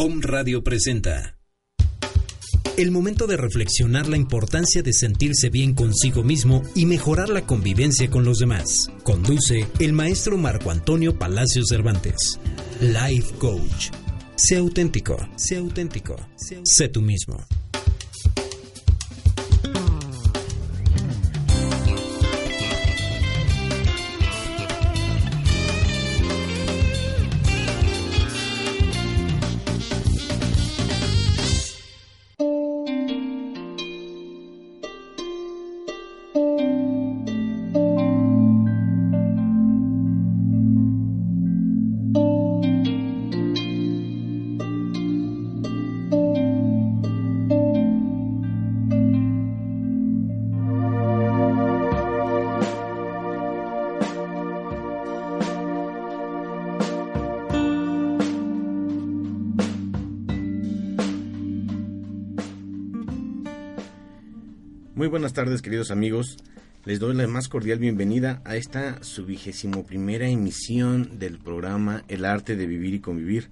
Om Radio presenta. El momento de reflexionar la importancia de sentirse bien consigo mismo y mejorar la convivencia con los demás. Conduce el maestro Marco Antonio Palacios Cervantes. Life Coach. Sé auténtico, sé auténtico, sé tú mismo. Buenas tardes, queridos amigos. Les doy la más cordial bienvenida a esta su vigésimo primera emisión del programa El arte de vivir y convivir.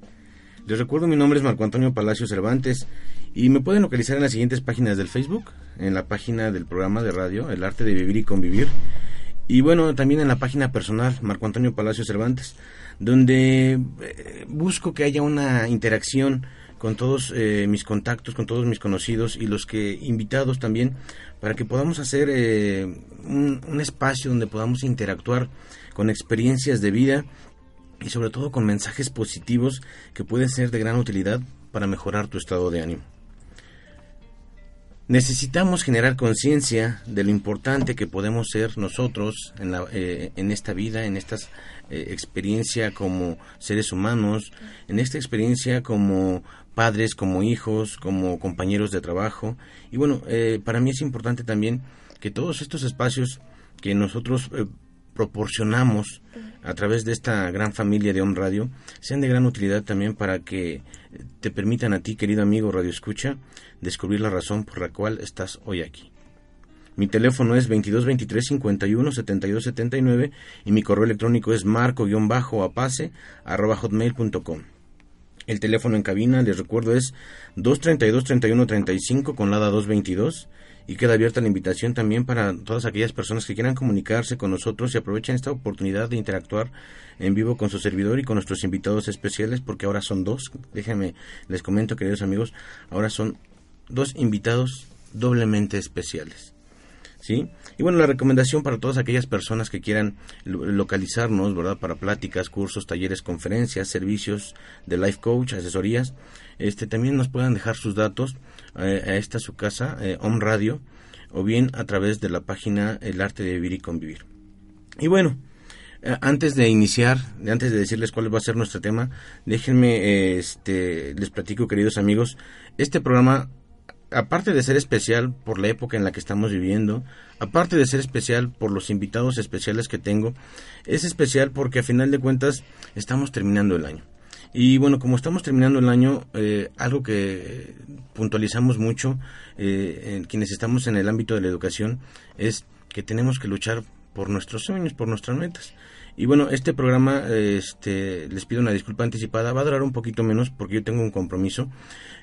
Les recuerdo, mi nombre es Marco Antonio Palacio Cervantes y me pueden localizar en las siguientes páginas del Facebook, en la página del programa de radio El arte de vivir y convivir y bueno, también en la página personal Marco Antonio Palacio Cervantes, donde eh, busco que haya una interacción con todos eh, mis contactos, con todos mis conocidos y los que invitados también, para que podamos hacer eh, un, espacio donde podamos interactuar con experiencias de vida y sobre todo con mensajes positivos que pueden ser de gran utilidad para mejorar tu estado de ánimo. Necesitamos generar conciencia de lo importante que podemos ser nosotros en, eh, esta vida, en esta experiencia como seres humanos, en esta experiencia como padres, como hijos, como compañeros de trabajo. Y bueno, eh, para mí es importante también que todos estos espacios que nosotros eh, proporcionamos a través de esta gran familia de Home Radio sean de gran utilidad también para que te permitan a ti, querido amigo Radio Escucha, descubrir la razón por la cual estás hoy aquí. Mi teléfono es 22 23 51 72 79 y mi correo electrónico es marco-apase arroba hotmail.com. El teléfono en cabina, les recuerdo, es 232 31 35 con la 222 y queda abierta la invitación también para todas aquellas personas que quieran comunicarse con nosotros y aprovechen esta oportunidad de interactuar en vivo con su servidor y con nuestros invitados especiales porque ahora son dos. Déjenme, les comento, queridos amigos, ahora son dos invitados doblemente especiales. ¿Sí? Y bueno, la recomendación para todas aquellas personas que quieran localizarnos, ¿verdad? Para pláticas, cursos, talleres, conferencias, servicios de life coach, asesorías, este también nos puedan dejar sus datos eh, a esta su casa, eh, Home Radio, o bien a través de la página El Arte de Vivir y Convivir. Y bueno, eh, antes de iniciar, antes de decirles cuál va a ser nuestro tema, déjenme, este, les platico, queridos amigos, este programa aparte de ser especial por la época en la que estamos viviendo, aparte de ser especial por los invitados especiales que tengo, es especial porque a final de cuentas estamos terminando el año. Y bueno, como estamos terminando el año, eh, algo que puntualizamos mucho eh, en quienes estamos en el ámbito de la educación es que tenemos que luchar por nuestros sueños, por nuestras metas. Y bueno, este programa, este, les pido una disculpa anticipada, va a durar un poquito menos porque yo tengo un compromiso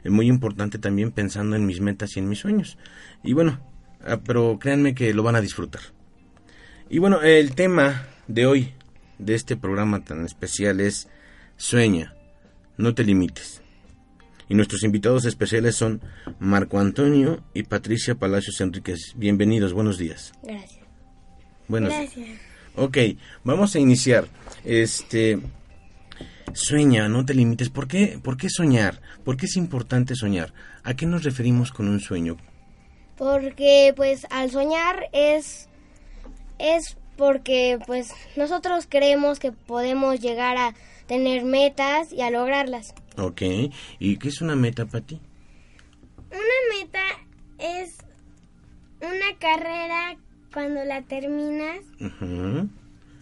eh, muy importante también pensando en mis metas y en mis sueños. Y bueno, ah, pero créanme que lo van a disfrutar. Y bueno, el tema de hoy, de este programa tan especial es Sueña, no te limites. Y nuestros invitados especiales son Marco Antonio y Patricia Palacios Enríquez. Bienvenidos, buenos días. Gracias. Buenos Gracias. Ok, vamos a iniciar. Este. Sueña, no te limites. ¿Por qué, ¿Por qué soñar? ¿Por qué es importante soñar? ¿A qué nos referimos con un sueño? Porque pues al soñar es es porque pues nosotros creemos que podemos llegar a tener metas y a lograrlas. Ok. ¿Y qué es una meta para ti? Una meta es una carrera cuando la terminas.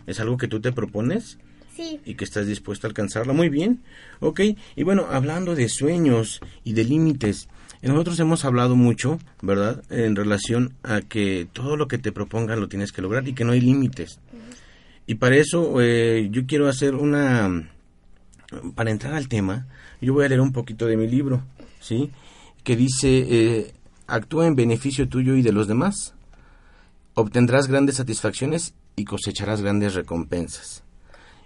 ¿Es algo que tú te propones? Sí. y que estás dispuesto a alcanzarla. Muy bien, ok. Y bueno, hablando de sueños y de límites, nosotros hemos hablado mucho, ¿verdad? En relación a que todo lo que te propongan lo tienes que lograr y que no hay límites. Y para eso eh, yo quiero hacer una... Para entrar al tema, yo voy a leer un poquito de mi libro, ¿sí? Que dice, eh, actúa en beneficio tuyo y de los demás. Obtendrás grandes satisfacciones y cosecharás grandes recompensas.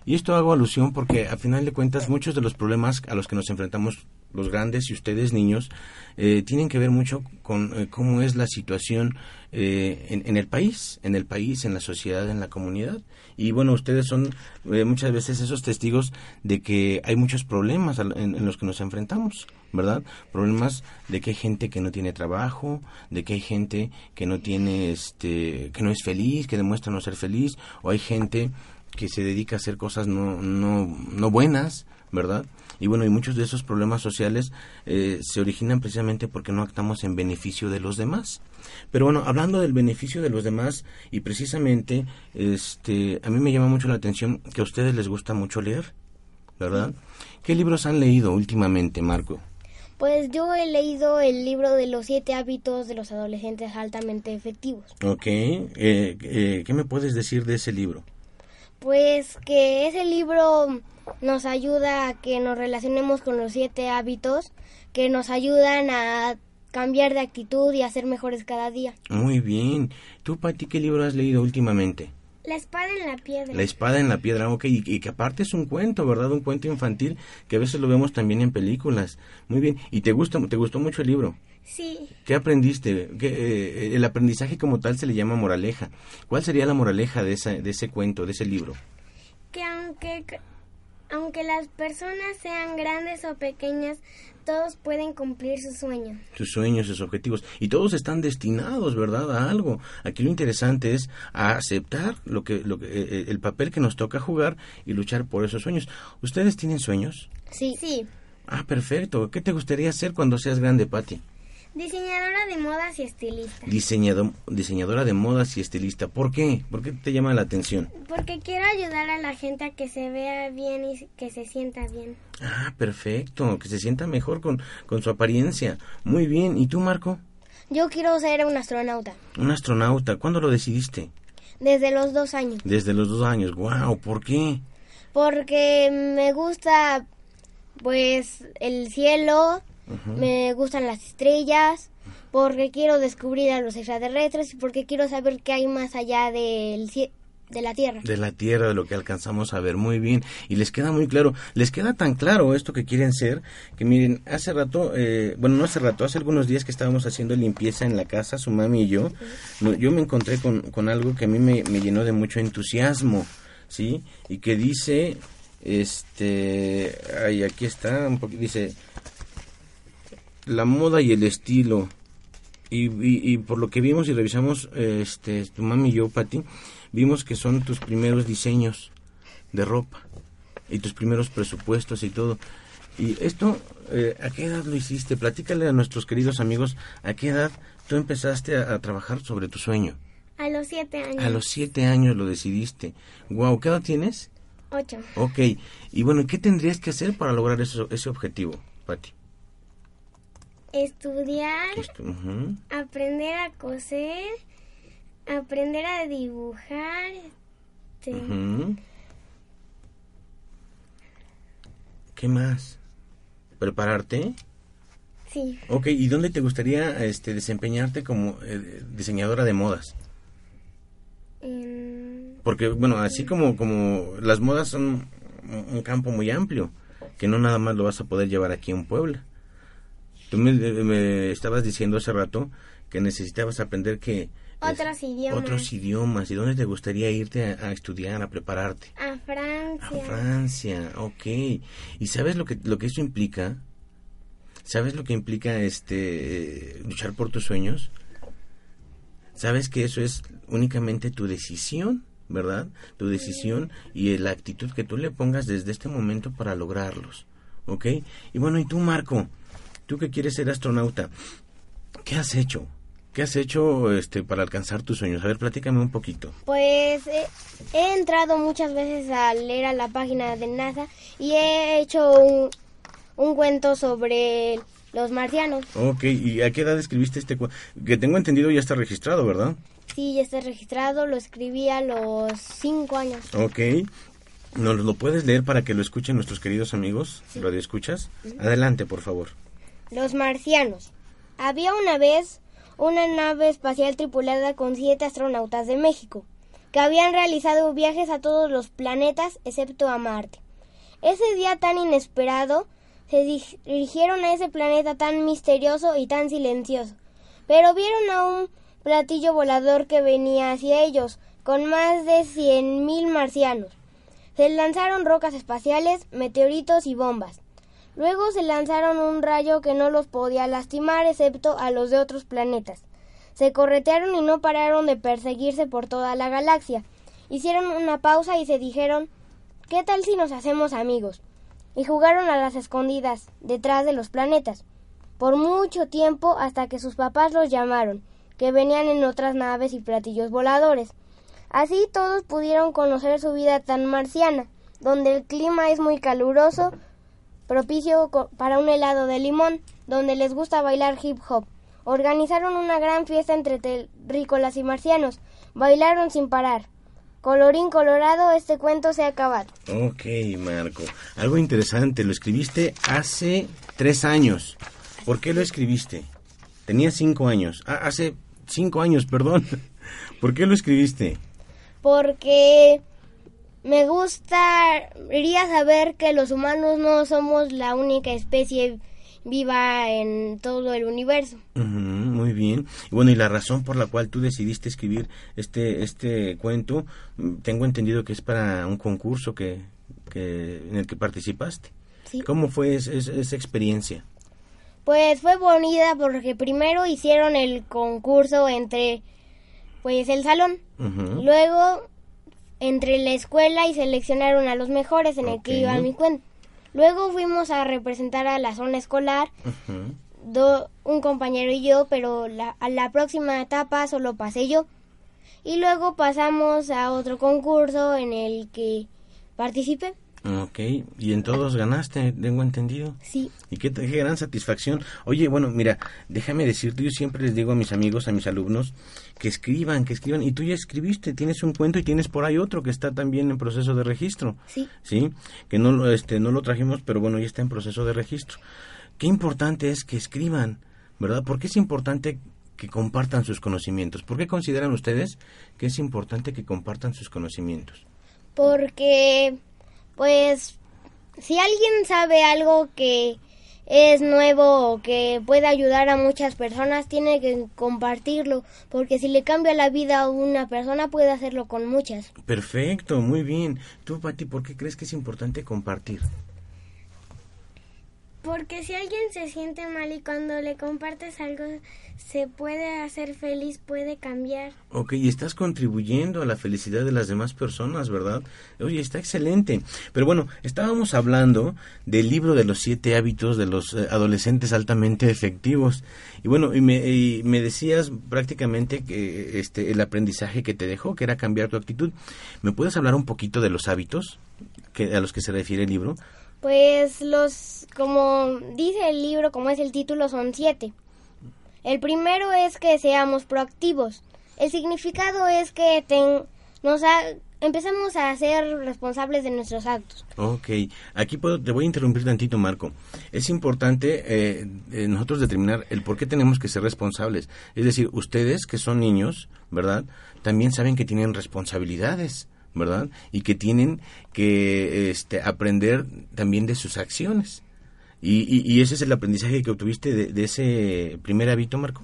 Y esto hago alusión porque a final de cuentas muchos de los problemas a los que nos enfrentamos los grandes y ustedes niños eh, tienen que ver mucho con eh, cómo es la situación eh, en, el país, en el país, en la sociedad, en la comunidad. Y bueno, ustedes son eh, muchas veces esos testigos de que hay muchos problemas en, en los que nos enfrentamos, ¿verdad? Problemas de que hay gente que no tiene trabajo, de que hay gente que no tiene, este, que no es feliz, que demuestra no ser feliz, o hay gente que se dedica a hacer cosas no, no, no buenas, ¿verdad? Y bueno, y muchos de esos problemas sociales eh, se originan precisamente porque no actuamos en beneficio de los demás. Pero bueno, hablando del beneficio de los demás y precisamente, este, a mí me llama mucho la atención que a ustedes les gusta mucho leer, ¿verdad? ¿Qué libros han leído últimamente, Marco? Pues yo he leído el libro de los siete hábitos de los adolescentes altamente efectivos. Ok, eh, eh, ¿qué me puedes decir de ese libro? Pues que ese libro nos ayuda a que nos relacionemos con los siete hábitos que nos ayudan a cambiar de actitud y a ser mejores cada día. Muy bien. ¿Tú, Pati, qué libro has leído últimamente? La espada en la piedra. La espada en la piedra, ok, y, y que aparte es un cuento, ¿verdad? Un cuento infantil que a veces lo vemos también en películas. Muy bien. ¿Y te gusta, te gustó mucho el libro? Sí, ¿Qué aprendiste? ¿Qué, eh, el aprendizaje como tal se le llama moraleja. ¿Cuál sería la moraleja de, esa, de ese cuento, de ese libro? que aunque aunque las personas sean grandes o pequeñas, todos pueden cumplir sus sueños. sus sueños, sus objetivos. Y todos están destinados, ¿verdad?, a algo. Aquí lo interesante es a aceptar lo que, lo que, eh, el papel que nos toca jugar y luchar por esos sueños. ¿Ustedes tienen sueños? Sí. Sí. Ah, perfecto. ¿Qué te gustaría hacer cuando seas grande, Patti? Diseñadora de modas y estilista. Diseñado, diseñadora de modas y estilista. ¿Por qué? ¿Por qué te llama la atención? Porque quiero ayudar a la gente a que se vea bien y que se sienta bien. Ah, perfecto. Que se sienta mejor con, con su apariencia. Muy bien. ¿Y tú, Marco? Yo quiero ser un astronauta. Un astronauta. ¿Cuándo lo decidiste? Desde los dos años. Desde los dos años. Wow. ¿Por qué? Porque me gusta, pues, el cielo, me gustan las estrellas, porque quiero descubrir a los extraterrestres y porque quiero saber qué hay más allá del de la Tierra. de la tierra, de lo que alcanzamos a ver muy bien. Y les queda muy claro, les queda tan claro esto que quieren ser, que miren, hace rato, eh, bueno, no hace rato, hace algunos días que estábamos haciendo limpieza en la casa, su mami y yo, yo me encontré con, con algo que a mí me, me llenó de mucho entusiasmo, ¿sí? Y que dice, este, ay, aquí está, un poquito, dice, la moda y el estilo. Y, y- y por lo que vimos y revisamos, este, tu mami y yo, Pati, vimos que son tus primeros diseños de ropa y tus primeros presupuestos y todo. Y esto, eh, ¿a qué edad lo hiciste? Platícale a nuestros queridos amigos, ¿a qué edad tú empezaste a, a trabajar sobre tu sueño? A los siete años. A los siete años lo decidiste. Wow, ¿qué edad tienes? Ocho. Ok, y bueno, ¿qué tendrías que hacer para lograr eso- ese objetivo, Pati? Estudiar, aprender a coser, aprender a dibujar. este. ¿Qué más? ¿Prepararte? Sí, Ok, ¿y dónde te gustaría este, desempeñarte como eh, diseñadora de modas? en- Porque, bueno, así como, como las modas son un, un campo muy amplio, que no nada más lo vas a poder llevar aquí en Puebla. Tú me, me estabas diciendo hace rato que necesitabas aprender que... Otros idiomas. Otros idiomas. ¿Y dónde te gustaría irte a, a estudiar, a prepararte? a A Francia. Francia, ok. ¿Y sabes lo que, lo que eso implica? ¿Sabes lo que implica este luchar por tus sueños? ¿Sabes que eso es únicamente tu decisión ¿verdad? Tu decisión y la actitud que tú le pongas desde este momento para lograrlos, ¿ok? Y bueno, ¿y tú, Marco? Tú que quieres ser astronauta, ¿qué has hecho? ¿Qué has hecho este, para alcanzar tus sueños? A ver, platícame un poquito. Pues eh, he entrado muchas veces a leer a la página de NASA y he hecho un, un cuento sobre los marcianos. Ok, ¿y a qué edad escribiste este cuento? Que tengo entendido ya está registrado, ¿verdad? Sí, ya está registrado, lo escribí a los cinco años. Ok. ¿Nos lo puedes leer para que lo escuchen nuestros queridos amigos? ¿Lo escuchas? Adelante, por favor. Los marcianos. Había una vez una nave espacial tripulada con siete astronautas de México, que habían realizado viajes a todos los planetas excepto a Marte. Ese día tan inesperado, se dirigieron a ese planeta tan misterioso y tan silencioso, pero vieron a un platillo volador que venía hacia ellos, con más de cien mil marcianos. Se lanzaron rocas espaciales, meteoritos y bombas. Luego se lanzaron un rayo que no los podía lastimar excepto a los de otros planetas. Se corretearon y no pararon de perseguirse por toda la galaxia. Hicieron una pausa y se dijeron ¿Qué tal si nos hacemos amigos? Y jugaron a las escondidas, detrás de los planetas, por mucho tiempo hasta que sus papás los llamaron que venían en otras naves y platillos voladores. Así todos pudieron conocer su vida tan marciana, donde el clima es muy caluroso, propicio para un helado de limón, donde les gusta bailar hip hop. Organizaron una gran fiesta entre terrícolas y marcianos. Bailaron sin parar. Colorín colorado, este cuento se ha acabado. Ok, Marco. Algo interesante, lo escribiste hace tres años. ¿Por qué lo escribiste? Tenía cinco años. Ah, hace cinco años, perdón. ¿Por qué lo escribiste? Porque me gustaría saber que los humanos no somos la única especie viva en todo el universo. muy bien. Bueno, y la razón por la cual tú decidiste escribir este este cuento, mm, tengo entendido que es para un concurso que, que en el que participaste. Sí. ¿Cómo fue esa experiencia? Pues fue bonita porque primero hicieron el concurso entre pues el salón, luego entre la escuela y seleccionaron a los mejores en el que iba mi cuento. Luego fuimos a representar a la zona escolar, un compañero y yo, pero la, a la próxima etapa solo pasé yo. Y luego pasamos a otro concurso en el que participé. Ok, y en todos ganaste, tengo entendido. Sí. Y qué, qué, gran satisfacción. Oye, bueno, mira, déjame decirte, yo siempre les digo a mis amigos, a mis alumnos, que escriban, que escriban. Y tú ya escribiste, tienes un cuento y tienes por ahí otro que está también en proceso de registro. Sí. Sí, que no, este, no lo trajimos, pero bueno, ya está en proceso de registro. Qué importante es que escriban, ¿verdad? Porque es importante que compartan sus conocimientos. ¿Por qué consideran ustedes que es importante que compartan sus conocimientos? Porque pues si alguien sabe algo que es nuevo o que puede ayudar a muchas personas, tiene que compartirlo, porque si le cambia la vida a una persona, puede hacerlo con muchas. Perfecto, muy bien. Tú, Pati, ¿por qué crees que es importante compartir? Porque si alguien se siente mal y cuando le compartes algo se puede hacer feliz, puede cambiar. Ok, y estás contribuyendo a la felicidad de las demás personas, ¿verdad? Oye, está excelente. Pero bueno, estábamos hablando del libro de los siete hábitos de los eh, adolescentes altamente efectivos. Y bueno, y me, y me decías prácticamente que este el aprendizaje que te dejó, que era cambiar tu actitud. ¿Me puedes hablar un poquito de los hábitos que, a los que se refiere el libro? Pues los, como dice el libro, como es el título, son siete. El primero es que seamos proactivos. El significado es que ten, nos empezamos a ser responsables de nuestros actos. Ok, aquí puedo, te voy a interrumpir tantito, Marco. Es importante eh, eh, nosotros determinar el por qué tenemos que ser responsables. Es decir, ustedes que son niños, ¿verdad? También saben que tienen responsabilidades. ¿Verdad? Y que tienen que este, aprender también de sus acciones. Y, y, y ese es el aprendizaje que obtuviste de, de, ese primer hábito, Marco.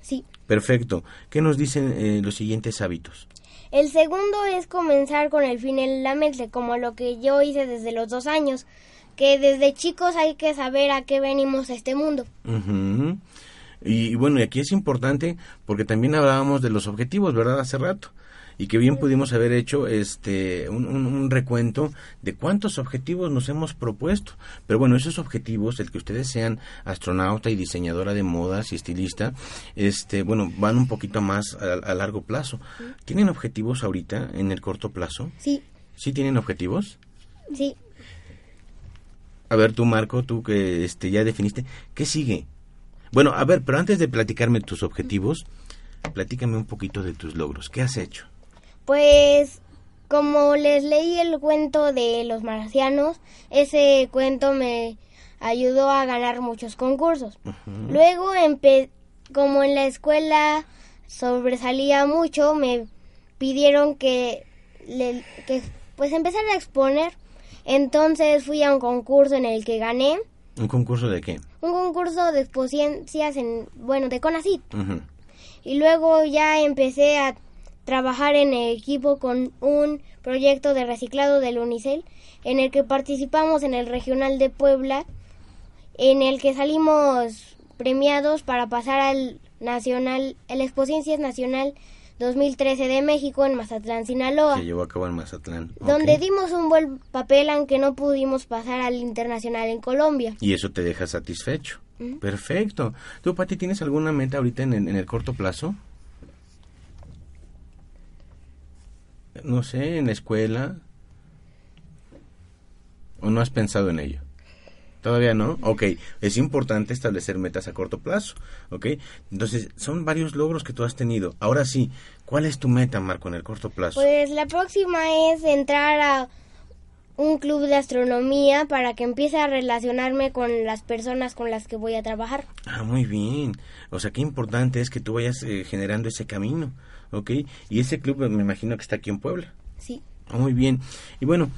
Sí. Perfecto. ¿Qué nos dicen eh, los siguientes hábitos? El segundo es comenzar con el fin en la mente, como lo que yo hice desde los dos años, que desde chicos hay que saber a qué venimos a este mundo. Uh -huh. Y, y bueno, y aquí es importante porque también hablábamos de los objetivos, ¿verdad? Hace rato. y que bien pudimos haber hecho este un, un- un recuento de cuántos objetivos nos hemos propuesto. Pero bueno, esos objetivos, el que ustedes sean astronauta y diseñadora de modas y estilista, este, bueno, van un poquito más a, a largo plazo. ¿Tienen objetivos ahorita en el corto plazo? Sí, ¿Sí tienen objetivos? sí. A ver, tú, Marco, tú que este, ya definiste, ¿qué sigue? Bueno, a ver, pero antes de platicarme tus objetivos, platícame un poquito de tus logros. ¿Qué has hecho? Pues como les leí el cuento de los marcianos, ese cuento me ayudó a ganar muchos concursos. Luego, empe- como en la escuela sobresalía mucho, me pidieron que, le- que pues empezara a exponer. Entonces fui a un concurso en el que gané, ¿Un concurso de qué? un concurso de exposiciones en, bueno, de CONACYT. Ujú. Y luego ya empecé a trabajar en equipo con un proyecto de reciclado del Unicel en el que participamos en el Regional de Puebla, en el que salimos premiados para pasar al Nacional, el Expo Ciencias Nacional 2013 de México en Mazatlán, Sinaloa, Se llevó a cabo en Mazatlán. donde dimos un buen papel aunque no pudimos pasar al internacional en Colombia. Y eso te deja satisfecho. Perfecto. ¿Tú, Pati, tienes alguna meta ahorita en el, en el corto plazo? No sé, en la escuela. ¿O no has pensado en ello? Todavía no. Ok, es importante establecer metas a corto plazo. Ok, entonces son varios logros que tú has tenido. Ahora sí, ¿cuál es tu meta, Marco, en el corto plazo? Pues la próxima es entrar a un club de astronomía para que empiece a relacionarme con las personas con las que voy a trabajar. Ah, muy bien. O sea, qué importante es que tú vayas eh, generando ese camino. Ok, y ese club me imagino que está aquí en Puebla. Sí. Muy bien. Y bueno,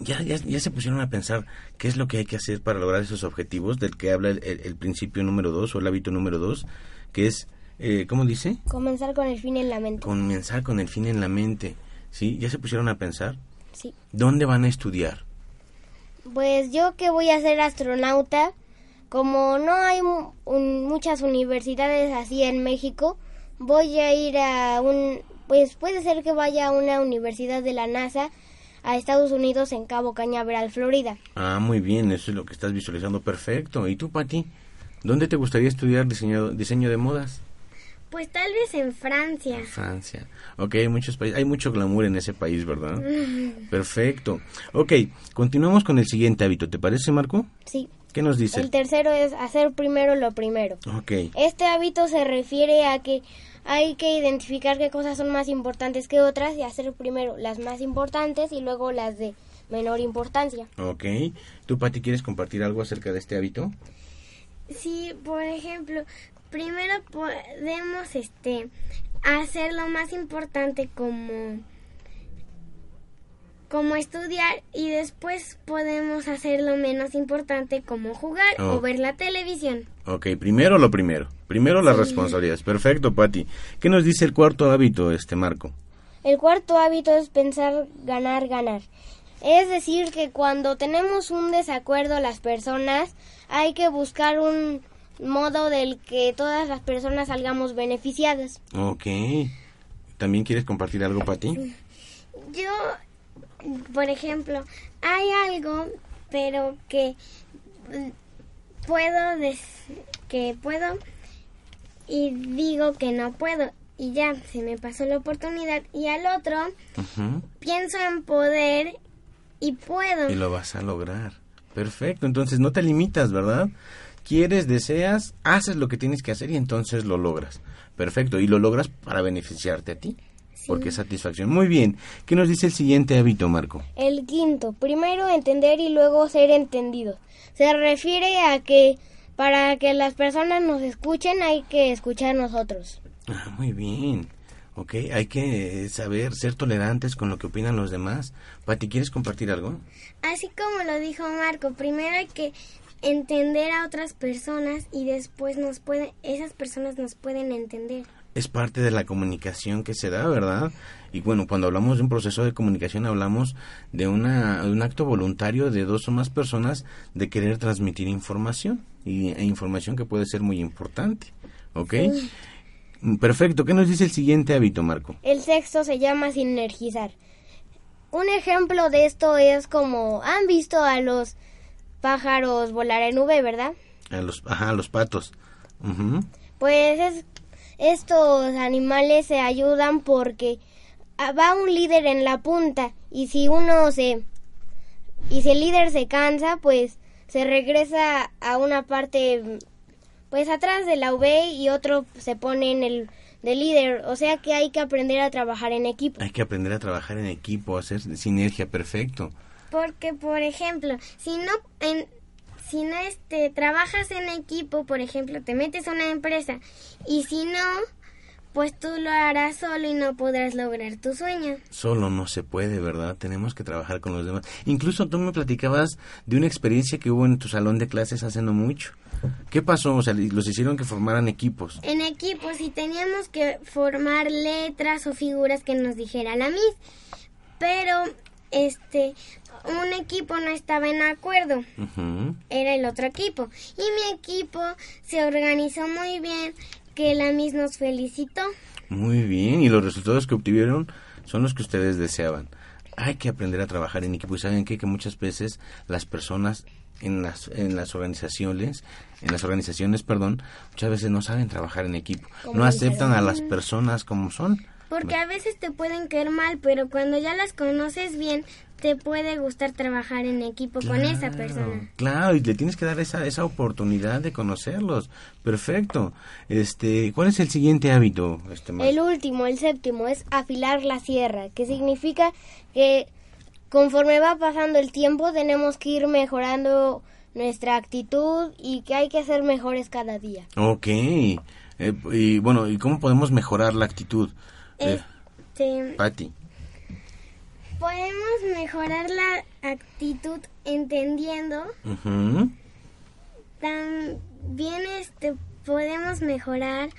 ya, ya, ya se pusieron a pensar qué es lo que hay que hacer para lograr esos objetivos del que habla el, el- el principio número dos o el hábito número dos, que es, eh, ¿cómo dice? Comenzar con el fin en la mente. Comenzar con el fin en la mente. ¿Sí? ¿Ya se pusieron a pensar? Sí. ¿Dónde van a estudiar? Pues yo que voy a ser astronauta, como no hay un- muchas universidades así en México, voy a ir a un, pues puede ser que vaya a una universidad de la NASA a Estados Unidos en Cabo Cañaveral, Florida. Ah, muy bien, eso es lo que estás visualizando. Perfecto. ¿Y tú, Pati? ¿Dónde te gustaría estudiar diseño, diseño de modas? Pues tal vez en Francia. Francia. Ok, hay muchos países, hay mucho glamour en ese país, ¿verdad? Perfecto. Ok, continuamos con el siguiente hábito. ¿Te parece, Marco? Sí. ¿Qué nos dice? El tercero es hacer primero lo primero. Ok, Este hábito se refiere a que hay que identificar qué cosas son más importantes que otras y hacer primero las más importantes y luego las de menor importancia. ok. ¿Tú, Pati, quieres compartir algo acerca de este hábito? Sí, por ejemplo, primero podemos este hacer lo más importante como como estudiar y después podemos hacer lo menos importante como jugar Oh. o ver la televisión. Ok, primero lo primero. Primero las responsabilidades. Perfecto, Pati. ¿Qué nos dice el cuarto hábito, este Marco? El cuarto hábito es pensar ganar, ganar. Es decir, que cuando tenemos un desacuerdo las personas, hay que buscar un modo del que todas las personas salgamos beneficiadas. Ok. ¿También quieres compartir algo, Pati? Yo, por ejemplo, hay algo, pero que puedo que puedo y digo que no puedo y ya se me pasó la oportunidad y al otro pienso en poder y puedo. Y lo vas a lograr. Perfecto, entonces no te limitas, ¿verdad? Quieres, deseas, haces lo que tienes que hacer y entonces lo logras. Perfecto, y lo logras para beneficiarte a ti. Porque es satisfacción. Muy bien. ¿Qué nos dice el siguiente hábito, Marco? El quinto, primero entender y luego ser entendido. Se refiere a que para que las personas nos escuchen hay que escuchar nosotros. Ah, muy bien. Ok, hay que saber ser tolerantes con lo que opinan los demás. Pati, ¿quieres compartir algo? Así como lo dijo Marco, primero hay que entender a otras personas y después nos pueden esas personas nos pueden entender. Es parte de la comunicación que se da, ¿verdad? Y bueno, cuando hablamos de un proceso de comunicación hablamos de, una, de un acto voluntario de dos o más personas de querer transmitir información y e información que puede ser muy importante, ¿ok? Perfecto. ¿Qué nos dice el siguiente hábito, Marco? El sexto se llama sinergizar. Un ejemplo de esto es como han visto a los pájaros volar en nube, ¿verdad? A los, ajá, a los patos. Pues es- estos animales se ayudan porque ah, va un líder en la punta y si uno se y si el líder se cansa, pues se regresa a una parte pues atrás de la V y otro se pone en el del líder, o sea que hay que aprender a trabajar en equipo. Hay que aprender a trabajar en equipo, hacer sinergia, perfecto. Porque, por ejemplo, si no, en, si no este, trabajas en equipo, por ejemplo, te metes a una empresa y si no, pues tú lo harás solo y no podrás lograr tu sueño. Solo no se puede, ¿verdad? Tenemos que trabajar con los demás. Incluso tú me platicabas de una experiencia que hubo en tu salón de clases hace no mucho. ¿Qué pasó? O sea, los hicieron que formaran equipos. En equipos y teníamos que formar letras o figuras que nos dijera la Miss. Pero, este, un equipo no estaba en acuerdo. Era el otro equipo. Y mi equipo se organizó muy bien, que la Miss nos felicitó. Muy bien, y los resultados que obtuvieron son los que ustedes deseaban. Hay que aprender a trabajar en equipo y saben qué? que muchas veces las personas en las en las organizaciones, en las organizaciones, perdón, muchas veces no saben trabajar en equipo, no aceptan a las personas como son. Porque a veces te pueden caer mal, pero cuando ya las conoces bien, te puede gustar trabajar en equipo con esa persona. Claro, y le tienes que dar esa esa oportunidad de conocerlos. Perfecto. Este, ¿cuál es el siguiente hábito, este El último, el séptimo, es afilar la sierra, que significa que conforme va pasando el tiempo tenemos que ir mejorando nuestra actitud y que hay que ser mejores cada día. Ok. Eh, y bueno, ¿y cómo podemos mejorar la actitud? Este, Patti. podemos mejorar la actitud entendiendo. También este, podemos mejorar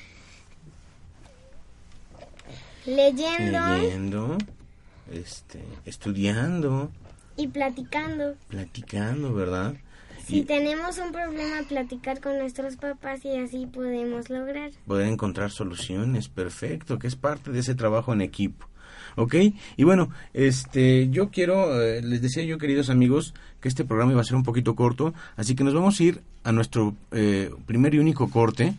leyendo leyendo, este, estudiando, y platicando. platicando, ¿verdad? Si Y tenemos un problema, platicar con nuestros papás y así podemos lograr. poder encontrar soluciones, perfecto, que es parte de ese trabajo en equipo. ¿Ok? Y bueno, este, yo quiero, eh, les decía yo, queridos amigos, que este programa iba a ser un poquito corto, así que nos vamos a ir a nuestro eh, primer y único corte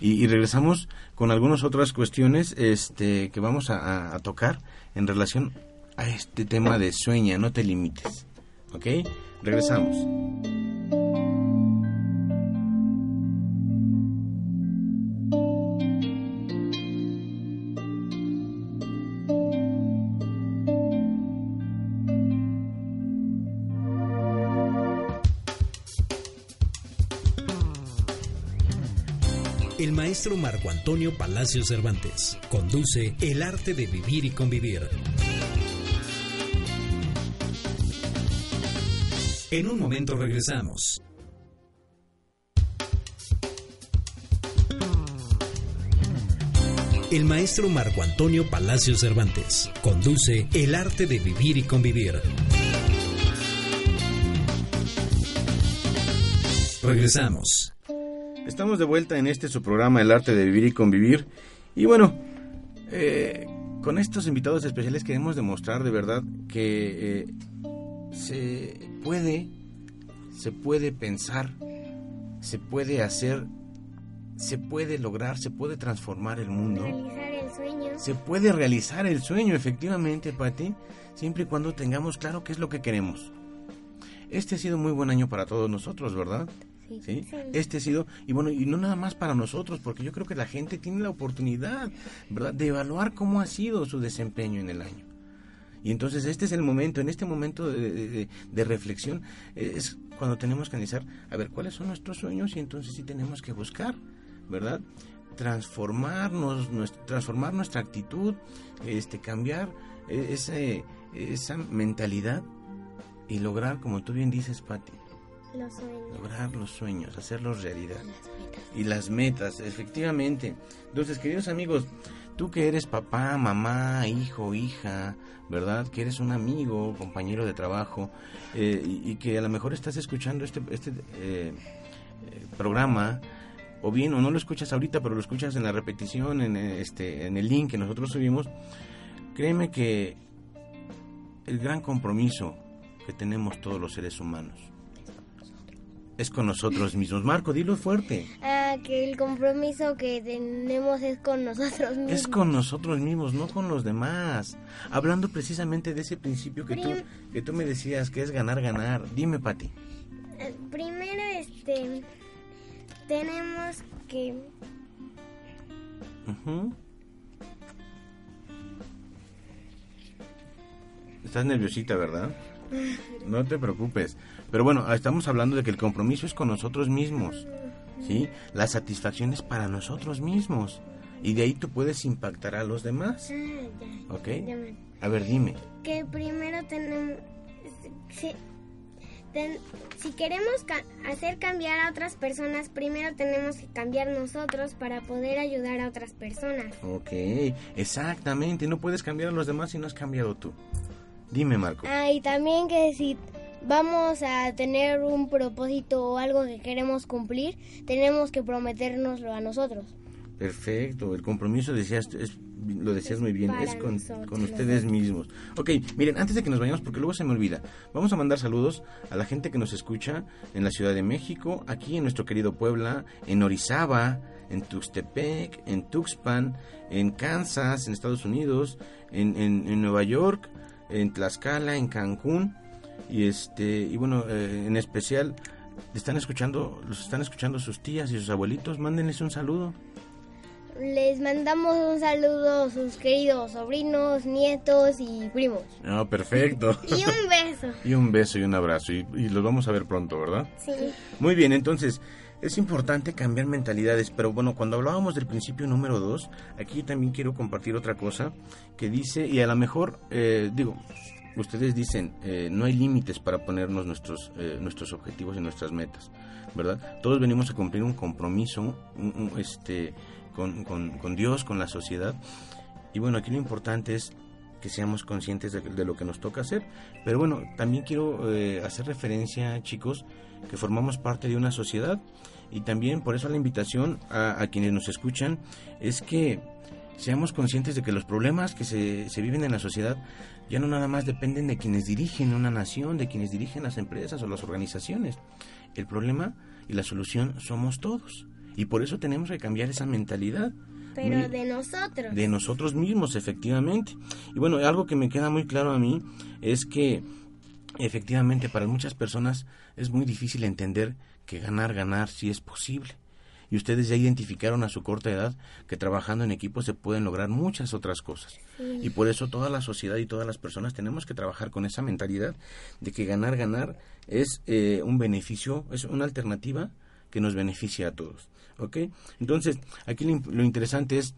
y, y regresamos con algunas otras cuestiones este, que vamos a, a- a tocar en relación a este tema de sueña, no te limites. ¿Ok? Regresamos. Maestro Marco Antonio Palacio Cervantes conduce El arte de vivir y convivir. En un momento regresamos. El maestro Marco Antonio Palacio Cervantes conduce El arte de vivir y convivir. Regresamos. Estamos de vuelta en este su programa El arte de vivir y convivir. Y bueno, eh, con estos invitados especiales queremos demostrar de verdad que eh, se puede, se puede pensar, se puede hacer, se puede lograr, se puede transformar el mundo. Realizar el sueño. Se puede realizar el sueño, efectivamente, Pati, siempre y cuando tengamos claro qué es lo que queremos. Este ha sido muy buen año para todos nosotros, ¿verdad? Sí. Este ha sido, y bueno, y no nada más para nosotros, porque yo creo que la gente tiene la oportunidad, ¿verdad?, de evaluar cómo ha sido su desempeño en el año. Y entonces este es el momento, en este momento de, de- de- de reflexión, eh, es cuando tenemos que analizar, a ver, cuáles son nuestros sueños y entonces sí tenemos que buscar, ¿verdad? Transformarnos, nues- transformar nuestra actitud, este, cambiar eh, ese, esa mentalidad y lograr, como tú bien dices, Patti, Los sueños. lograr los sueños, hacerlos realidad. Y las metas, efectivamente. Entonces, queridos amigos, tú que eres papá, mamá, hijo, hija, ¿verdad? Que eres un amigo, compañero de trabajo, eh, y, y que a lo mejor estás escuchando este, este eh, eh, programa, o bien o no lo escuchas ahorita, pero lo escuchas en la repetición, en este, en el link que nosotros subimos, créeme que el gran compromiso que tenemos todos los seres humanos es con nosotros mismos. Marco, dilo fuerte. Ah, que el compromiso que tenemos es con nosotros mismos. Es con nosotros mismos, no con los demás. Hablando precisamente de ese principio que tú, que tú me decías, que es ganar, ganar. Dime, Pati. Eh, Primero, este, tenemos que Ujú. Estás nerviosita, ¿verdad? No te preocupes. Pero bueno, estamos hablando de que el compromiso es con nosotros mismos. ¿Sí? La satisfacción es para nosotros mismos. Y de ahí tú puedes impactar a los demás. Ah, ya, ¿Ok? A ver, dime. que primero tenemos si, ten- si queremos ca- hacer cambiar a otras personas, primero tenemos que cambiar nosotros para poder ayudar a otras personas. Ok, exactamente. No puedes cambiar a los demás si no has cambiado tú. Dime, Marco. Ah, y también que si vamos a tener un propósito o algo que queremos cumplir, tenemos que prometérnoslo a nosotros. Perfecto, el compromiso decías, es- lo decías muy bien, para es con, nosotros. con ustedes mismos. Ok, miren, antes de que nos vayamos, porque luego se me olvida, vamos a mandar saludos a la gente que nos escucha en la Ciudad de México, aquí en nuestro querido Puebla, en Orizaba, en Tuxtepec, en Tuxpan, en Kansas, en Estados Unidos, en, en- en Nueva York, en Tlaxcala, en Cancún, y este, y bueno, eh, en especial, están escuchando, los están escuchando sus tías y sus abuelitos, mándenles un saludo. Les mandamos un saludo a sus queridos sobrinos, nietos y primos. Ah, perfecto. Y un beso. Y un beso y un abrazo. Y, y los vamos a ver pronto, ¿verdad? Sí. Muy bien, entonces, es importante cambiar mentalidades. Pero bueno, cuando hablábamos del principio número dos, aquí también quiero compartir otra cosa que dice, y a lo mejor, eh, digo, ustedes dicen, eh, no hay límites para ponernos nuestros, eh, nuestros objetivos y nuestras metas, ¿verdad? Todos venimos a cumplir un compromiso, este, con, con- con Dios, con la sociedad. Y bueno, aquí lo importante es que seamos conscientes de, lo que nos toca hacer. Pero bueno, también quiero eh, hacer referencia, chicos, que formamos parte de una sociedad y también por eso la invitación a quienes nos escuchan es que seamos conscientes de que los problemas que se, se viven en la sociedad ya no nada más dependen de quienes dirigen una nación, de quienes dirigen las empresas o las organizaciones. El problema y la solución somos todos. Y por eso tenemos que cambiar esa mentalidad. Pero Muy- de nosotros. de nosotros mismos, efectivamente. Y bueno, algo que me queda muy claro a mí es que efectivamente para muchas personas es muy difícil entender que ganar, ganar sí es posible. Y ustedes ya identificaron a su corta edad que trabajando en equipo se pueden lograr muchas otras cosas. Y por eso toda la sociedad y todas las personas tenemos que trabajar con esa mentalidad de que ganar, ganar es eh, un beneficio, es una alternativa que nos beneficia a todos. ¿Ok? Entonces, aquí lo, interesante es,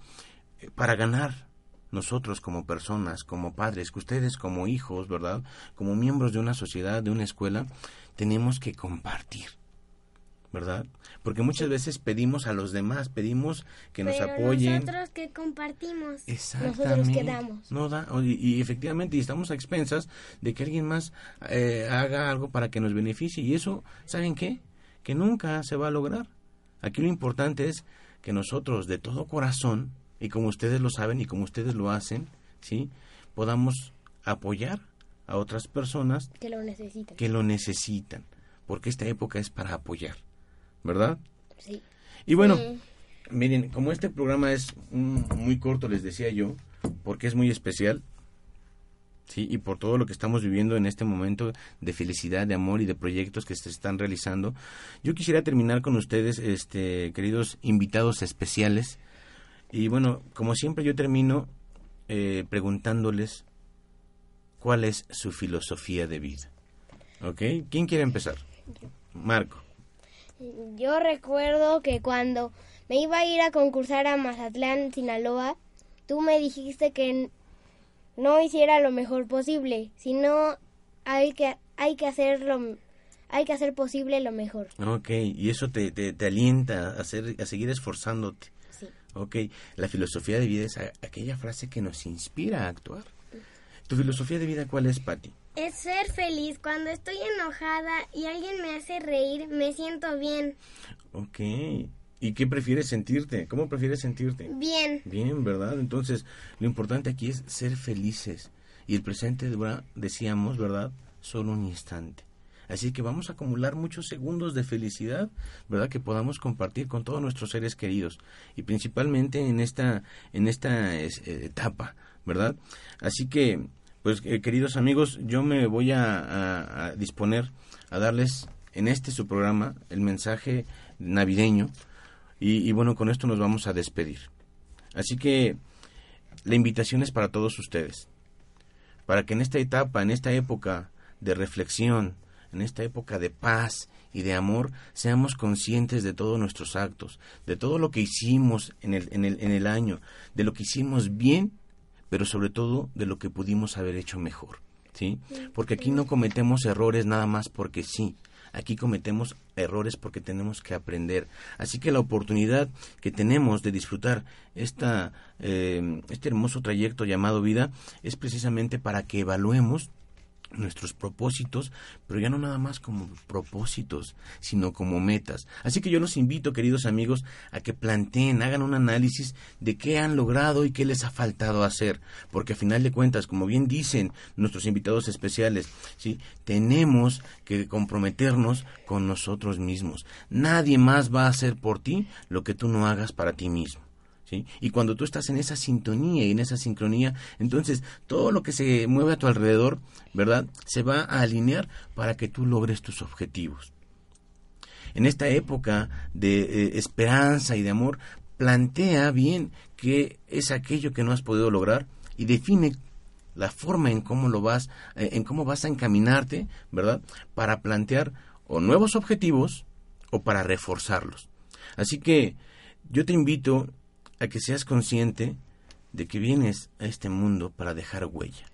eh, para ganar nosotros como personas, como padres, que ustedes como hijos, ¿verdad? Como miembros de una sociedad, de una escuela, tenemos que compartir. ¿Verdad? Porque muchas veces pedimos a los demás, pedimos que nos apoyen. nosotros que compartimos. Exactamente. que damos. No da, y efectivamente, y estamos a expensas de que alguien más eh, haga algo para que nos beneficie. Y eso, ¿saben qué? Que nunca se va a lograr. Aquí lo importante es que nosotros, de todo corazón, y como ustedes lo saben y como ustedes lo hacen, ¿sí? Podamos apoyar a otras personas Que lo necesitan. que lo necesitan. Porque esta época es para apoyar. ¿Verdad? Sí. Y bueno, miren, como este programa es muy corto, les decía yo, porque es muy especial, sí, y por todo lo que estamos viviendo en este momento de felicidad, de amor y de proyectos que se están realizando, yo quisiera terminar con ustedes, este, queridos invitados especiales, y bueno, como siempre yo termino eh, preguntándoles cuál es su filosofía de vida, ¿ok? ¿Quién quiere empezar? Marco. Yo recuerdo que cuando me iba a ir a concursar a Mazatlán, Sinaloa, tú me dijiste que no hiciera lo mejor posible, sino hay que hay que hacerlo hay que hacer posible lo mejor. Ok, y eso te, te, te alienta a, hacer, a seguir esforzándote. Sí. Ok, la filosofía de vida es a- aquella frase que nos inspira a actuar. ¿Tu filosofía de vida cuál es, Patti? Es ser feliz. Cuando estoy enojada y alguien me hace reír, me siento bien. Ok, ¿Y qué prefieres sentirte? ¿Cómo prefieres sentirte? Bien. Bien, ¿verdad? Entonces, lo importante aquí es ser felices. Y el presente dura, decíamos, ¿verdad? Solo un instante. Así que vamos a acumular muchos segundos de felicidad, ¿verdad? Que podamos compartir con todos nuestros seres queridos. Y principalmente en esta, en esta eh, etapa, ¿verdad? Así que, pues, eh, queridos amigos, yo me voy a, disponer a darles en este su programa el mensaje navideño y, bueno, con esto nos vamos a despedir. Así que la invitación es para todos ustedes, para que en esta etapa, en esta época de reflexión, en esta época de paz y de amor, seamos conscientes de todos nuestros actos, de todo lo que hicimos en el, en el, en el año, de lo que hicimos bien, pero sobre todo de lo que pudimos haber hecho mejor. ¿sí? Porque aquí no cometemos errores nada más porque sí, Aquí cometemos errores porque tenemos que aprender. Así que la oportunidad que tenemos de disfrutar esta, eh, este hermoso trayecto llamado vida es precisamente para que evaluemos nuestros propósitos, pero ya no nada más como propósitos, sino como metas. Así que yo los invito, queridos amigos, a que planteen, hagan un análisis de qué han logrado y qué les ha faltado hacer, porque a final de cuentas, como bien dicen nuestros invitados especiales, ¿sí? tenemos que comprometernos con nosotros mismos. Nadie más va a hacer por ti lo que tú no hagas para ti mismo. Y cuando tú estás en esa sintonía y en esa sincronía, entonces todo lo que se mueve a tu alrededor, ¿verdad? Se va a alinear para que tú logres tus objetivos. En esta época de eh, esperanza y de amor, plantea bien qué es aquello que no has podido lograr y define la forma en cómo lo vas, eh, en cómo vas a encaminarte, ¿verdad? Para plantear o nuevos objetivos o para reforzarlos. Así que yo te invito a que seas consciente de que vienes a este mundo para dejar huella,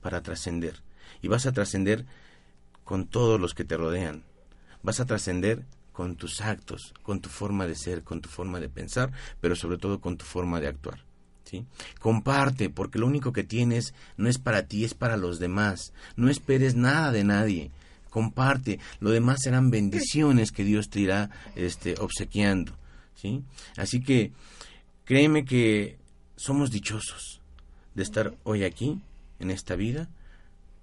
para trascender. Y vas a trascender con todos los que te rodean. Vas a trascender con tus actos, con tu forma de ser, con tu forma de pensar, pero sobre todo con tu forma de actuar. ¿sí? Comparte, porque lo único que tienes no es para ti, es para los demás. No esperes nada de nadie. Comparte, lo demás serán bendiciones que Dios te irá este, obsequiando. ¿sí? Así que Créeme que somos dichosos de estar hoy aquí, en esta vida,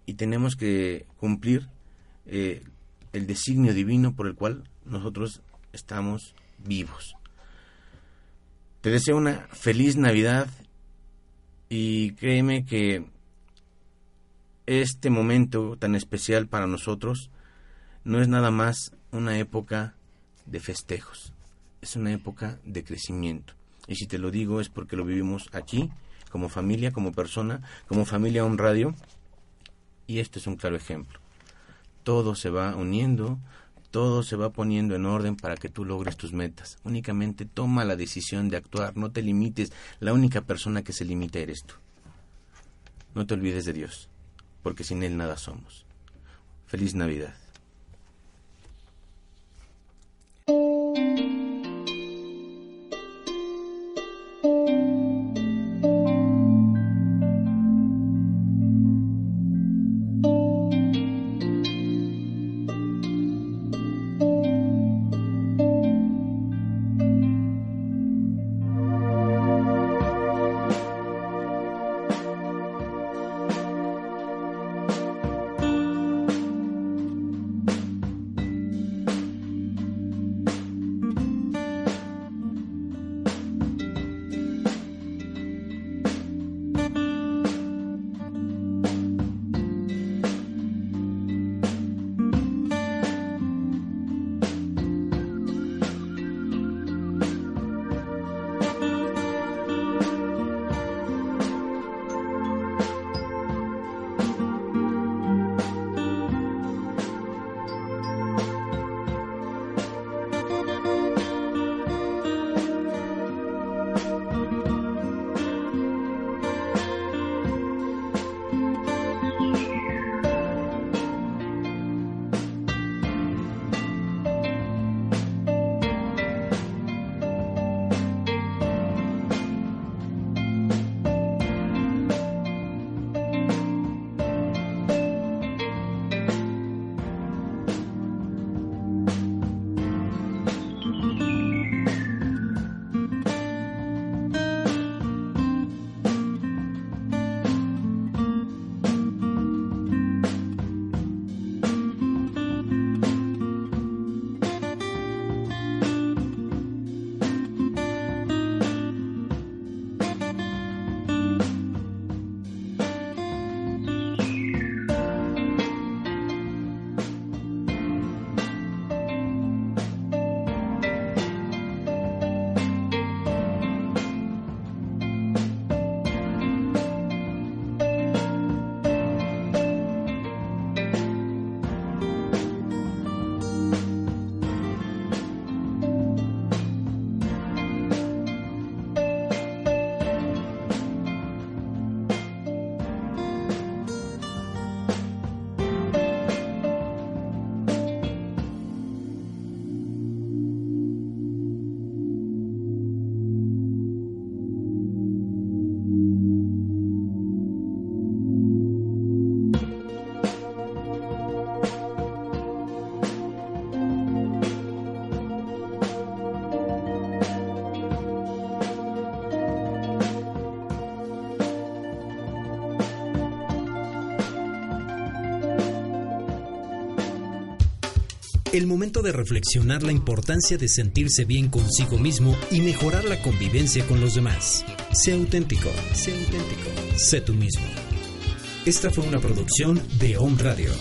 y tenemos que cumplir eh, el designio divino por el cual nosotros estamos vivos. Te deseo una feliz Navidad y créeme que este momento tan especial para nosotros no es nada más una época de festejos, es una época de crecimiento. Y si te lo digo es porque lo vivimos aquí, como familia, como persona, como familia un radio. Y este es un claro ejemplo. Todo se va uniendo, todo se va poniendo en orden para que tú logres tus metas. Únicamente toma la decisión de actuar, no te limites. La única persona que se limita eres tú. No te olvides de Dios, porque sin Él nada somos. Feliz Navidad. El momento de reflexionar la importancia de sentirse bien consigo mismo y mejorar la convivencia con los demás. Sé auténtico, sé auténtico, sé tú mismo. Esta fue una producción de Home Radio.